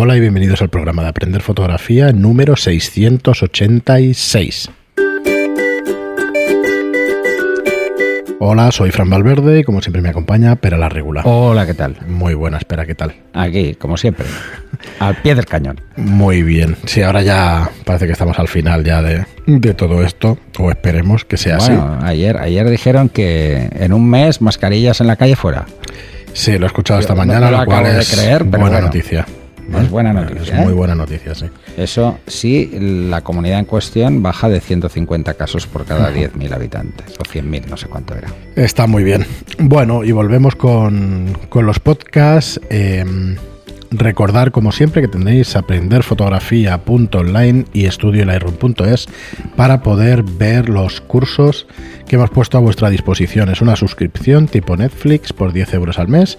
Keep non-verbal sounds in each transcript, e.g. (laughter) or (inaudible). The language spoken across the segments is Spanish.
Hola y bienvenidos al programa de Aprender Fotografía número 686. Hola, soy Fran Valverde y como siempre me acompaña Pera la Regula. Hola, ¿qué tal? Muy buena, espera, ¿qué tal? Aquí, como siempre, al pie del cañón. Muy bien. Sí, ahora ya parece que estamos al final ya de, de todo esto, o esperemos que sea bueno, así. Ayer, ayer dijeron que en un mes mascarillas en la calle fuera. Sí, lo he escuchado esta Yo no mañana, me lo lo cual acabo de es creer, pero buena bueno. noticia. Es buena noticia, Es muy ¿eh? buena noticia, sí. Eso sí, la comunidad en cuestión baja de 150 casos por cada 10.000 habitantes, o 100.000, no sé cuánto era. Está muy bien. Bueno, y volvemos con, con los podcasts. Eh, recordar, como siempre, que tendréis aprenderfotografía.online y estudioelightroom.es para poder ver los cursos que hemos puesto a vuestra disposición. Es una suscripción tipo Netflix por 10 euros al mes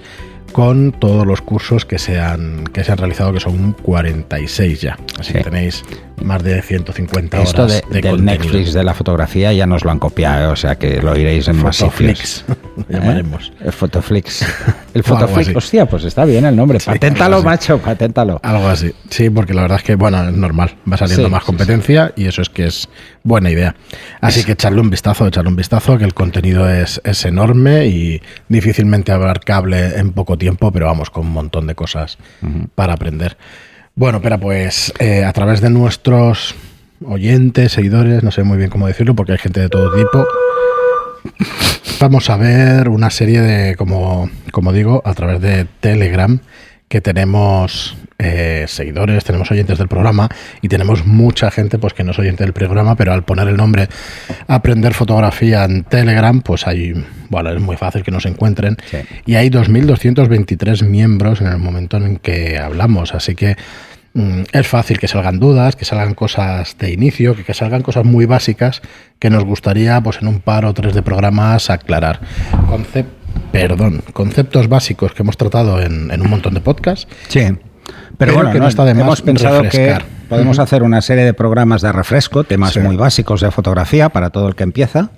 con todos los cursos que se han, que se han realizado, que son 46 ya. Así que Sí. tenéis más de 150 horas de, de del contenido. Netflix de la fotografía ya nos lo han copiado, o sea que lo iréis en más (laughs) llamaremos. ¿Eh? El Fotoflix. (laughs) El Fotoflix. Hostia, pues está bien el nombre. Sí, paténtalo, macho, paténtalo. Algo así. Sí, porque la verdad es que, bueno, es normal. Va saliendo Sí, más sí, competencia y eso es que es buena idea. Así que echarle un vistazo, echarle un vistazo, que el contenido es, es enorme y difícilmente abarcable en poco tiempo, pero vamos, con un montón de cosas para aprender. Bueno, pero pues eh, a través de nuestros oyentes, seguidores, no sé muy bien cómo decirlo, porque hay gente de todo tipo. Vamos a ver una serie de, como, como digo, a través de Telegram, que tenemos eh, seguidores, tenemos oyentes del programa y tenemos mucha gente pues que no es oyente del programa, pero al poner el nombre Aprender Fotografía en Telegram, pues hay, bueno, es muy fácil que nos encuentren. Sí. Y hay 2.223 miembros en el momento en que hablamos, así que es fácil que salgan dudas, que salgan cosas de inicio, que, que salgan cosas muy básicas que nos gustaría pues en un par o tres de programas aclarar. Concep- perdón, conceptos básicos que hemos tratado en, en un montón de podcasts. Sí. Pero bueno, que no está de más hemos pensado refrescar. que podemos hacer una serie de programas de refresco, temas Sí. muy básicos de fotografía para todo el que empieza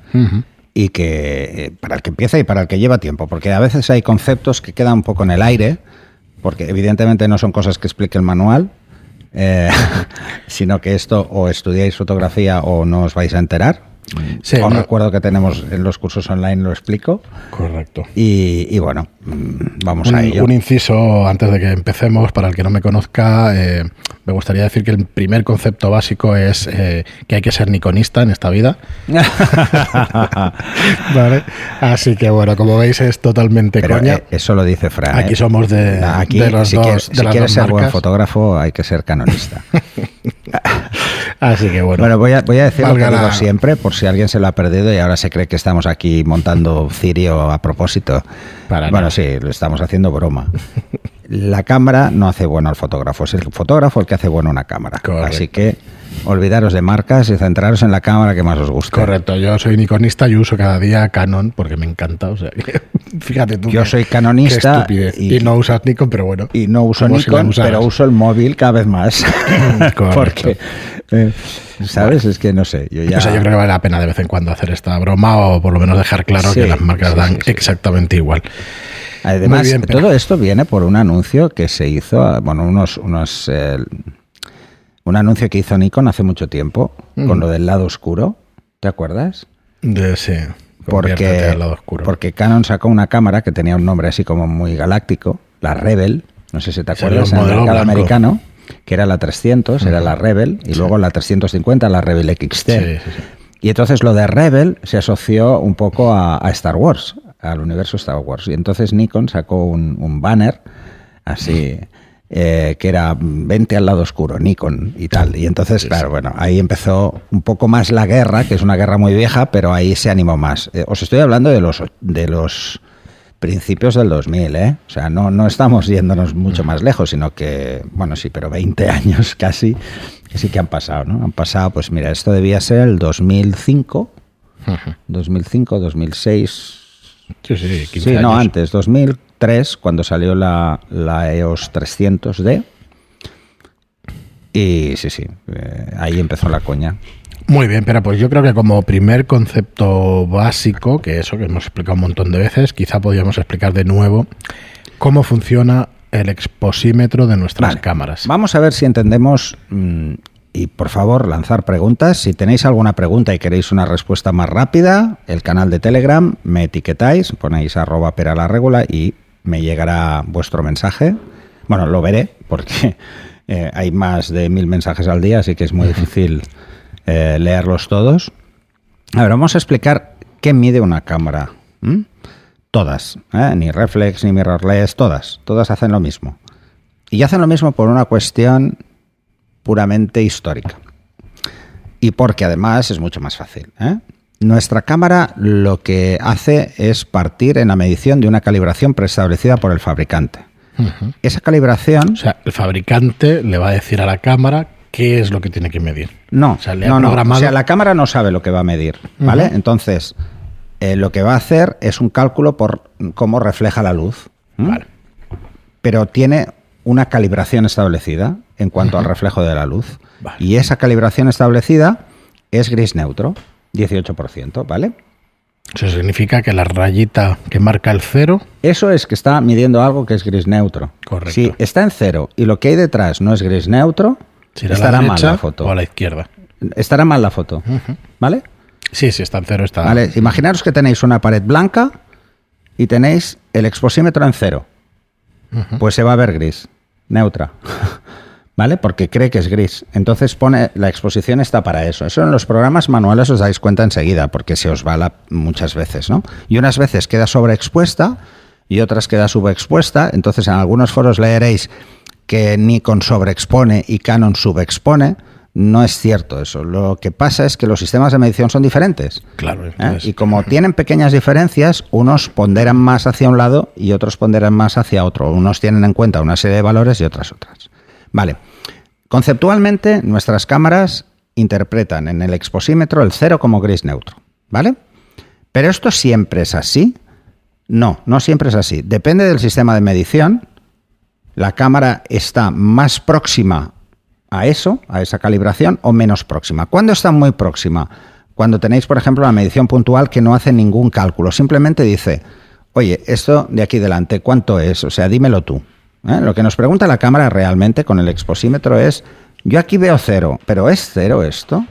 y que eh, para el que empieza y para el que lleva tiempo, porque a veces hay conceptos que quedan un poco en el aire, porque evidentemente no son cosas que explique el manual, eh, (laughs) sino que esto o estudiáis fotografía o no os vais a enterar. Sí, Os no- recuerdo que tenemos en los cursos online, lo explico. Correcto. Y, y bueno, vamos un, a ello. un inciso antes de que empecemos, para el que no me conozca, eh, me gustaría decir que el primer concepto básico es eh, que hay que ser niconista en esta vida. (laughs) Vale. Así que bueno, como veis es totalmente Pero coña. eh, eso lo dice Fran. Aquí somos de, Aquí, de los si dos, quieres, de si las quieres dos ser buen fotógrafo, hay que ser canonista. (laughs) Así que bueno. Bueno, voy a, voy a decir lo que digo la- siempre, por si alguien se lo ha perdido y ahora se cree que estamos aquí montando cirio a propósito. Para bueno, sí, lo estamos haciendo broma. (laughs) La cámara no hace bueno al fotógrafo, es el fotógrafo el que hace bueno una cámara. Correcto. Así que olvidaros de marcas y centraros en la cámara que más os guste. Correcto, yo soy niconista y uso cada día Canon porque me encanta. O sea, que, (laughs) fíjate tú. Yo soy canonista qué y- Y, no usas Nikon, pero bueno. Y no uso si Nikon, pero uso el móvil cada vez más. (laughs) Correcto. Porque, eh, ¿sabes? Es que no sé. Yo ya... O sea, yo creo que vale la pena de vez en cuando hacer esta broma o por lo menos dejar claro Sí, que las marcas sí, dan sí. exactamente igual. Además, bien, todo esto viene por un anuncio que se hizo, bueno, unos, unos eh, un anuncio que hizo Nikon hace mucho tiempo con lo del lado oscuro. ¿Te acuerdas? De, sí, Porque, al lado oscuro. porque Canon sacó una cámara que tenía un nombre así como muy galáctico, la Rebel, no sé si te acuerdas, en el mercado blanco. americano, que era la 300, era la Rebel, y luego la 350, la Rebel XT. Sí, sí, sí. Y entonces lo de Rebel se asoció un poco a, a Star Wars, al universo Star Wars. Y entonces Nikon sacó un, un banner así eh, que era vente al lado oscuro, Nikon y tal. Y entonces, claro, bueno, ahí empezó un poco más la guerra, que es una guerra muy vieja, pero ahí se animó más. Eh, os estoy hablando de los de los principios del 2000, ¿eh? O sea, no, no estamos yéndonos mucho más lejos, sino que, bueno, sí, pero 20 (laughs) años casi, sí que han pasado, ¿no? Han pasado, pues mira, esto debía ser el 2005, 2005, 2006, Sí, sí, 15 sí, no, antes, 2003, cuando salió la, la EOS 300D. Y sí, sí, eh, ahí empezó la coña. Muy bien, pero pues yo creo que como primer concepto básico, que eso que hemos explicado un montón de veces, quizá podríamos explicar de nuevo cómo funciona el exposímetro de nuestras Vale. cámaras. Vamos a ver si entendemos mm, y por favor lanzar preguntas. Si tenéis alguna pregunta y queréis una respuesta más rápida, el canal de Telegram me etiquetáis, ponéis arroba regula y me llegará vuestro mensaje. Bueno, lo veré porque (laughs) eh, hay más de mil mensajes al día, así que es muy (laughs) difícil eh, leerlos todos. A ver, vamos a explicar qué mide una cámara. Todas, ¿eh? ni reflex, ni mirrorless, todas, todas hacen lo mismo. Y hacen lo mismo por una cuestión puramente histórica. Y porque además es mucho más fácil. ¿eh? Nuestra cámara lo que hace es partir en la medición de una calibración preestablecida por el fabricante. Esa calibración O sea, el fabricante le va a decir a la cámara qué es lo que tiene que medir. No, O sea, le ha no, no. O sea, la cámara no sabe lo que va a medir, ¿vale? Entonces, eh, lo que va a hacer es un cálculo por cómo refleja la luz. Vale. Pero tiene una calibración establecida en cuanto al reflejo de la luz. Vale. Y esa calibración establecida es gris neutro, 18%, ¿vale? Eso significa que la rayita que marca el cero, Eso es que está midiendo algo que es gris neutro. Correcto. Si está en cero y lo que hay detrás no es gris neutro, será estará la mal la foto. o a la izquierda. Estará mal la foto, ¿vale? Sí, si está en cero, está. Vale, imaginaros que tenéis una pared blanca y tenéis el exposímetro en cero. Pues se va a ver gris, neutra. ¿Vale? Porque cree que es gris. Entonces pone, la exposición está para eso. Eso en los programas manuales os dais cuenta enseguida, porque se os va la, muchas veces, ¿no? Y unas veces queda sobreexpuesta y otras queda subexpuesta. Entonces en algunos foros leeréis que Nikon sobreexpone y Canon subexpone. No es cierto eso. Lo que pasa es que los sistemas de medición son diferentes. Claro, ¿eh? Y como tienen pequeñas diferencias, unos ponderan más hacia un lado y otros ponderan más hacia otro. Unos tienen en cuenta una serie de valores y otras otras. Vale. Conceptualmente, nuestras cámaras interpretan en el exposímetro el cero como gris neutro. ¿Vale? Pero esto siempre es así. No, no siempre es así. Depende del sistema de medición. La cámara está más próxima a eso, a esa calibración, o menos próxima. ¿Cuándo está muy próxima? Cuando tenéis, por ejemplo, una medición puntual que no hace ningún cálculo, simplemente dice, oye, esto de aquí delante, ¿cuánto es? O sea, dímelo tú. ¿Eh? Lo que nos pregunta la cámara realmente con el exposímetro es, yo aquí veo cero, pero ¿es cero esto?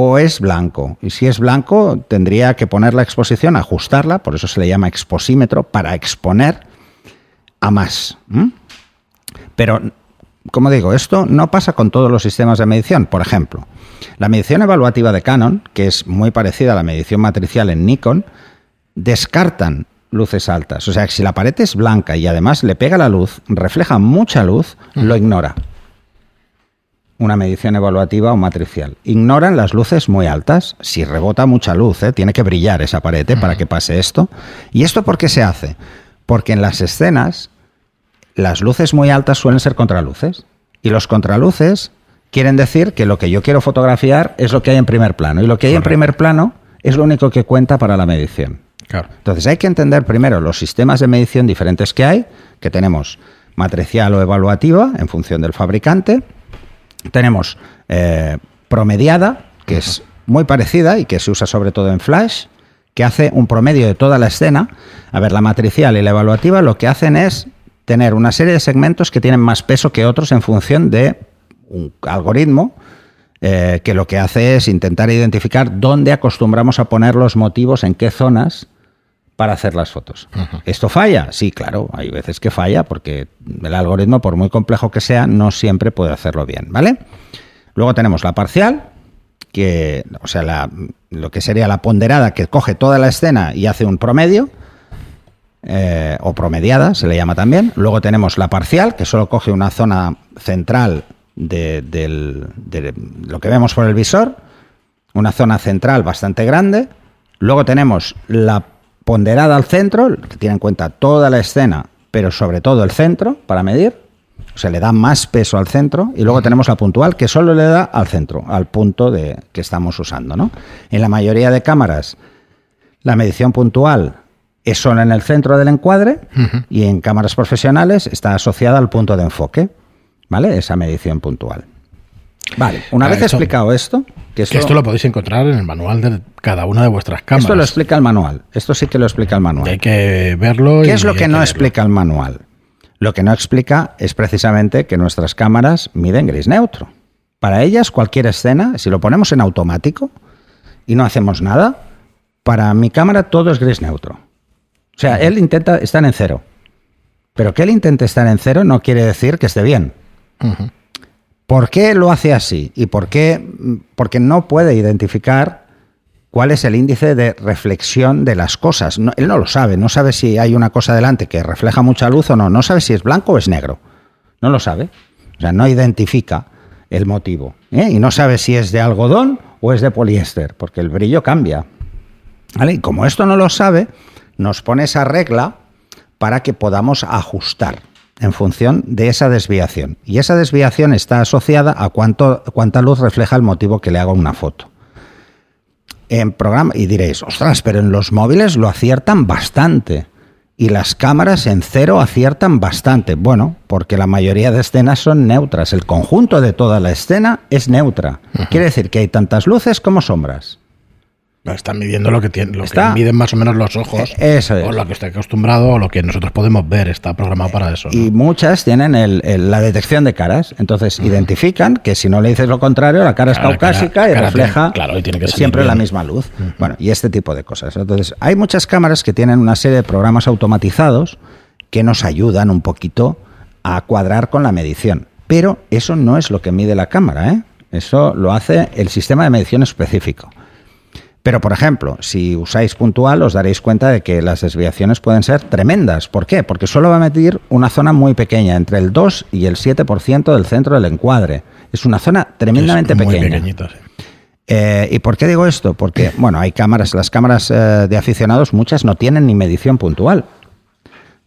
o es blanco. Y si es blanco, tendría que poner la exposición, ajustarla, por eso se le llama exposímetro, para exponer a más. Pero, como digo, esto no pasa con todos los sistemas de medición. Por ejemplo, la medición evaluativa de Canon, que es muy parecida a la medición matricial en Nikon, descartan luces altas. O sea, que si la pared es blanca y además le pega la luz, refleja mucha luz, lo ignora una medición evaluativa o matricial. Ignoran las luces muy altas. Si rebota mucha luz, ¿eh? tiene que brillar esa pared ¿eh? para que pase esto. ¿Y esto por qué se hace? Porque en las escenas las luces muy altas suelen ser contraluces. Y los contraluces quieren decir que lo que yo quiero fotografiar es lo que hay en primer plano. Y lo que hay en primer plano es lo único que cuenta para la medición. Claro. Entonces hay que entender primero los sistemas de medición diferentes que hay, que tenemos matricial o evaluativa en función del fabricante, tenemos eh, promediada, que es muy parecida y que se usa sobre todo en Flash, que hace un promedio de toda la escena. A ver, la matricial y la evaluativa lo que hacen es tener una serie de segmentos que tienen más peso que otros en función de un algoritmo eh, que lo que hace es intentar identificar dónde acostumbramos a poner los motivos, en qué zonas para hacer las fotos. ¿Esto falla? Sí, claro, hay veces que falla porque el algoritmo, por muy complejo que sea, no siempre puede hacerlo bien, ¿vale? Luego tenemos la parcial, que, o sea, la- lo que sería la ponderada, que coge toda la escena y hace un promedio, eh, o promediada, se le llama también. Luego tenemos la parcial, que solo coge una zona central de, del- de lo que vemos por el visor, una zona central bastante grande. Luego tenemos la ponderada al centro, que tiene en cuenta toda la escena, pero sobre todo el centro para medir. O sea, le da más peso al centro. Y luego tenemos la puntual, que solo le da al centro, al punto de, que estamos usando. ¿no? En la mayoría de cámaras, la medición puntual es solo en el centro del encuadre y en cámaras profesionales está asociada al punto de enfoque. ¿Vale? Esa medición puntual. Vale, una vez esto- explicado esto, que Que esto, lo podéis encontrar en el manual de cada una de vuestras cámaras. esto lo explica el manual. Esto sí que lo explica el Y manual. hay que verlo. ¿Qué y es lo que no explica el manual? Lo que no explica es precisamente que nuestras cámaras miden gris neutro. Para ellas, cualquier escena, si lo ponemos en automático y no hacemos nada, para mi cámara todo es gris neutro. O sea, él intenta estar en cero. Pero que él intente estar en cero no quiere decir que esté bien. ¿Por qué lo hace así? ¿Y por qué? Porque no puede identificar cuál es el índice de reflexión de las cosas. él no lo sabe, no sabe si hay una cosa delante que refleja mucha luz o no, no sabe si es blanco o es negro. No lo sabe. O sea, no identifica el motivo. ¿eh? Y no sabe si es de algodón o es de poliéster, porque el brillo cambia. Y como esto no lo sabe, nos pone esa regla para que podamos ajustar en función de esa desviación. Y esa desviación está asociada a cuánto, cuánta luz refleja el motivo que le hago una foto. En programa, y diréis, ostras, pero en los móviles lo aciertan bastante. Y las cámaras en cero aciertan bastante. Bueno, porque la mayoría de escenas son neutras. El conjunto de toda la escena es neutra. Quiere decir que hay tantas luces como sombras. Están midiendo lo que tienen, lo que miden más o menos los ojos. E-, eso es. O lo que está acostumbrado o lo que nosotros podemos ver. Está programado para eso. Y muchas tienen la detección de caras. Entonces identifican que si no le dices lo contrario, la cara es caucásica y refleja siempre la misma luz. Bueno, y este tipo de cosas. Entonces, hay muchas cámaras que tienen una serie de programas automatizados que nos ayudan un poquito a cuadrar con la medición. Pero eso no es lo que mide la cámara, ¿eh? Eso lo hace el sistema de medición específico. Pero, por ejemplo, si usáis puntual, os daréis cuenta de que las desviaciones pueden ser tremendas. ¿Por qué? Porque solo va a medir una zona muy pequeña, entre el 2 y el 7% del centro del encuadre. Es una zona tremendamente muy pequeña. Pequeñita, eh, ¿Y por qué digo esto? Porque, (clears throat) bueno, hay cámaras, las cámaras eh, de aficionados, muchas no tienen ni medición puntual.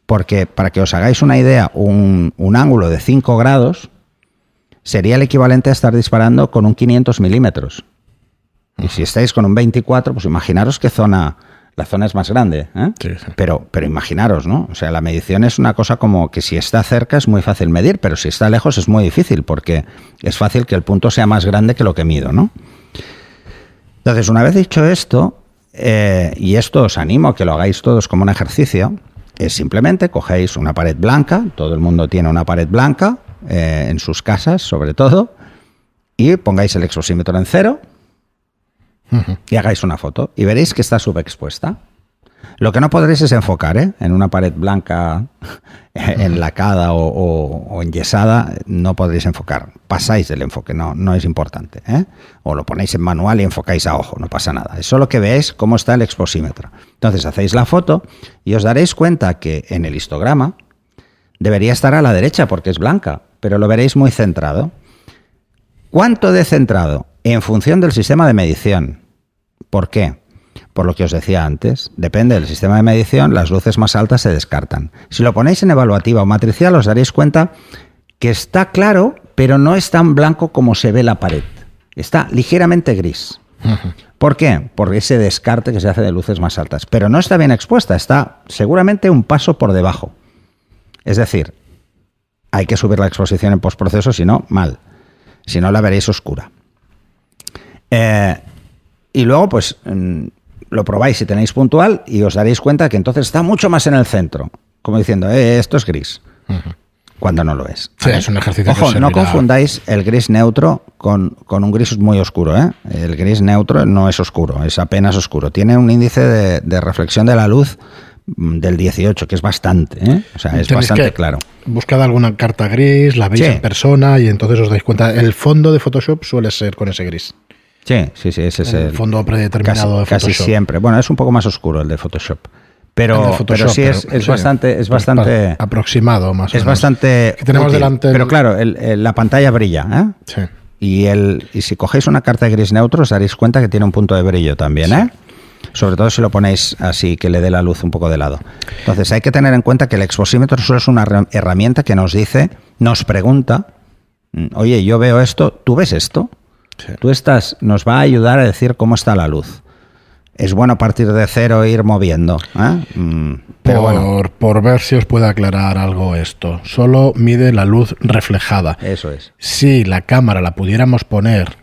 Porque, para que os hagáis una idea, un, un ángulo de 5 grados sería el equivalente a estar disparando con un 500 milímetros. Y si estáis con un 24, pues imaginaros qué zona, la zona es más grande, ¿eh? Pero, pero imaginaros, ¿no? O sea, la medición es una cosa como que si está cerca es muy fácil medir, pero si está lejos es muy difícil, porque es fácil que el punto sea más grande que lo que mido, ¿no? Entonces, una vez dicho esto, eh, y esto os animo a que lo hagáis todos como un ejercicio, es simplemente cogéis una pared blanca, todo el mundo tiene una pared blanca, eh, en sus casas sobre todo, y pongáis el exposímetro en cero, y hagáis una foto y veréis que está subexpuesta. Lo que no podréis es enfocar, ¿eh? En una pared blanca (laughs) enlacada o, o, enyesada, no podréis enfocar. Pasáis del enfoque, no, no es importante. ¿eh? O lo ponéis en manual y enfocáis a ojo, no pasa nada. Es solo que veáis cómo está el exposímetro. Entonces hacéis la foto y os daréis cuenta que en el histograma debería estar a la derecha porque es blanca, pero lo veréis muy centrado. ¿Cuánto de centrado? En función del sistema de medición. ¿Por qué? Por lo que os decía antes, depende del sistema de medición, las luces más altas se descartan. Si lo ponéis en evaluativa o matricial, os daréis cuenta que está claro, pero no es tan blanco como se ve la pared. Está ligeramente gris. ¿Por qué? Por ese descarte que se hace de luces más altas. Pero no está bien expuesta, está seguramente un paso por debajo. Es decir, hay que subir la exposición en postproceso, si no, mal. Si no, la veréis oscura. Eh, y luego, pues, lo probáis si tenéis puntual y os daréis cuenta que entonces está mucho más en el centro. Como diciendo, eh, esto es gris. Cuando no lo es. Sí, es un ejercicio Ojo, no confundáis el gris neutro con, un gris muy oscuro. ¿eh? El gris neutro no es oscuro, es apenas oscuro. Tiene un índice de, reflexión de la luz mm, del 18, que es bastante, ¿eh? o sea, es bastante claro. Buscad alguna carta gris, la veis en persona y entonces os dais cuenta. El fondo de Photoshop suele ser con ese gris. Sí, sí, sí, ese es el, fondo predeterminado de Photoshop. Casi siempre. Bueno, es un poco más oscuro el de Photoshop. Pero, pero sí es, es bastante, es bastante aproximado más. O es bastante. tenemos delante. Pero claro, la pantalla brilla, ¿eh? Sí. Y el, y si cogéis una carta de gris neutro, os daréis cuenta que tiene un punto de brillo también, ¿eh? Sobre todo si lo ponéis así, que le dé la luz un poco de lado. Entonces hay que tener en cuenta que el exposímetro solo es una herramienta que nos dice, nos pregunta, mm, oye, yo veo esto, ¿tú ves esto? Tú estás, nos va a ayudar a decir cómo está la luz. Es bueno partir de cero ir moviendo. ¿eh? Mm, pero por, bueno. por ver si os puede aclarar algo esto. Solo mide la luz reflejada. Eso es. Si la cámara la pudiéramos poner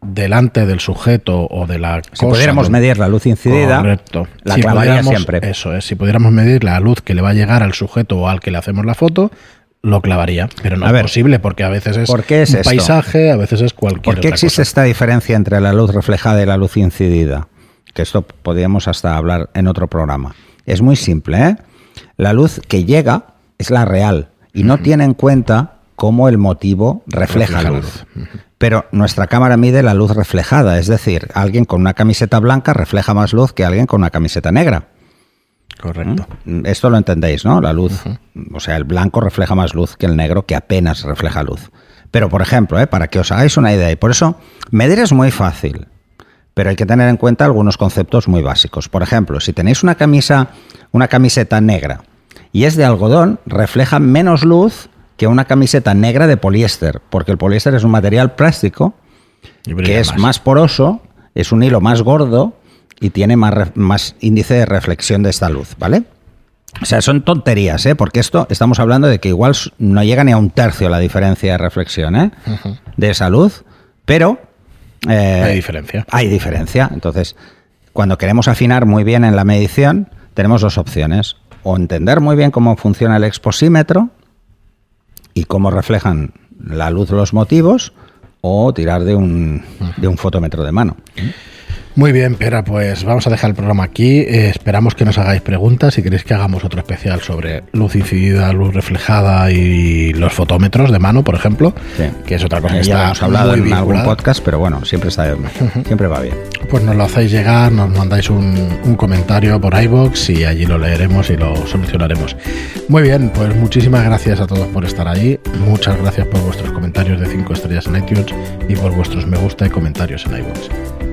delante del sujeto o de la si pudiéramos medir la luz incidida, correcto. la Si clavaría siempre. Eso es, si pudiéramos medir la luz que le va a llegar al sujeto o al que le hacemos la foto, lo clavaría. Pero no A es ver, posible porque a veces es ¿por qué es un esto? paisaje, a veces es cualquier ¿Por qué otra existe cosa. esta diferencia entre la luz reflejada y la luz incidida? Que esto podríamos hasta hablar en otro programa. Es muy simple, ¿eh? La luz que llega es la real y no tiene en cuenta cómo el motivo refleja, Refleja la luz. Pero nuestra cámara mide la luz reflejada, es decir, alguien con una camiseta blanca refleja más luz que alguien con una camiseta negra. Correcto. Mm, Esto lo entendéis, ¿no? La luz, o sea, el blanco refleja más luz que el negro, que apenas refleja luz. Pero, por ejemplo, ¿eh? para que os hagáis una idea, y por eso medir es muy fácil, pero hay que tener en cuenta algunos conceptos muy básicos. Por ejemplo, si tenéis una camisa, una camiseta negra y es de algodón, refleja menos luz que una camiseta negra de poliéster, porque el poliéster es un material plástico que es más. poroso, es un hilo más gordo y tiene más, más índice de reflexión de esta luz, ¿vale? O sea, son tonterías, ¿eh? Porque esto estamos hablando de que igual no llega ni a un tercio la diferencia de reflexión, ¿eh? De esa luz, pero... eh, Hay diferencia. Hay diferencia. Entonces, cuando queremos afinar muy bien en la medición, tenemos dos opciones. O entender muy bien cómo funciona el exposímetro y cómo reflejan la luz los motivos, o tirar de un, de un fotómetro de mano. Muy bien, Pera, pues vamos a dejar el programa aquí. Eh, esperamos que nos hagáis preguntas. Si queréis que hagamos otro especial sobre luz incidida, luz reflejada y los fotómetros de mano, por ejemplo, Sí. que es otra cosa que ya hemos hablado en algún podcast, pero bueno, siempre está siempre va bien. Pues nos lo hacéis llegar, nos mandáis un, un comentario por iBox y allí lo leeremos y lo solucionaremos. Muy bien, pues muchísimas gracias a todos por estar ahí. Muchas gracias por vuestros comentarios de 5 estrellas en iTunes y por vuestros me gusta y comentarios en iBox.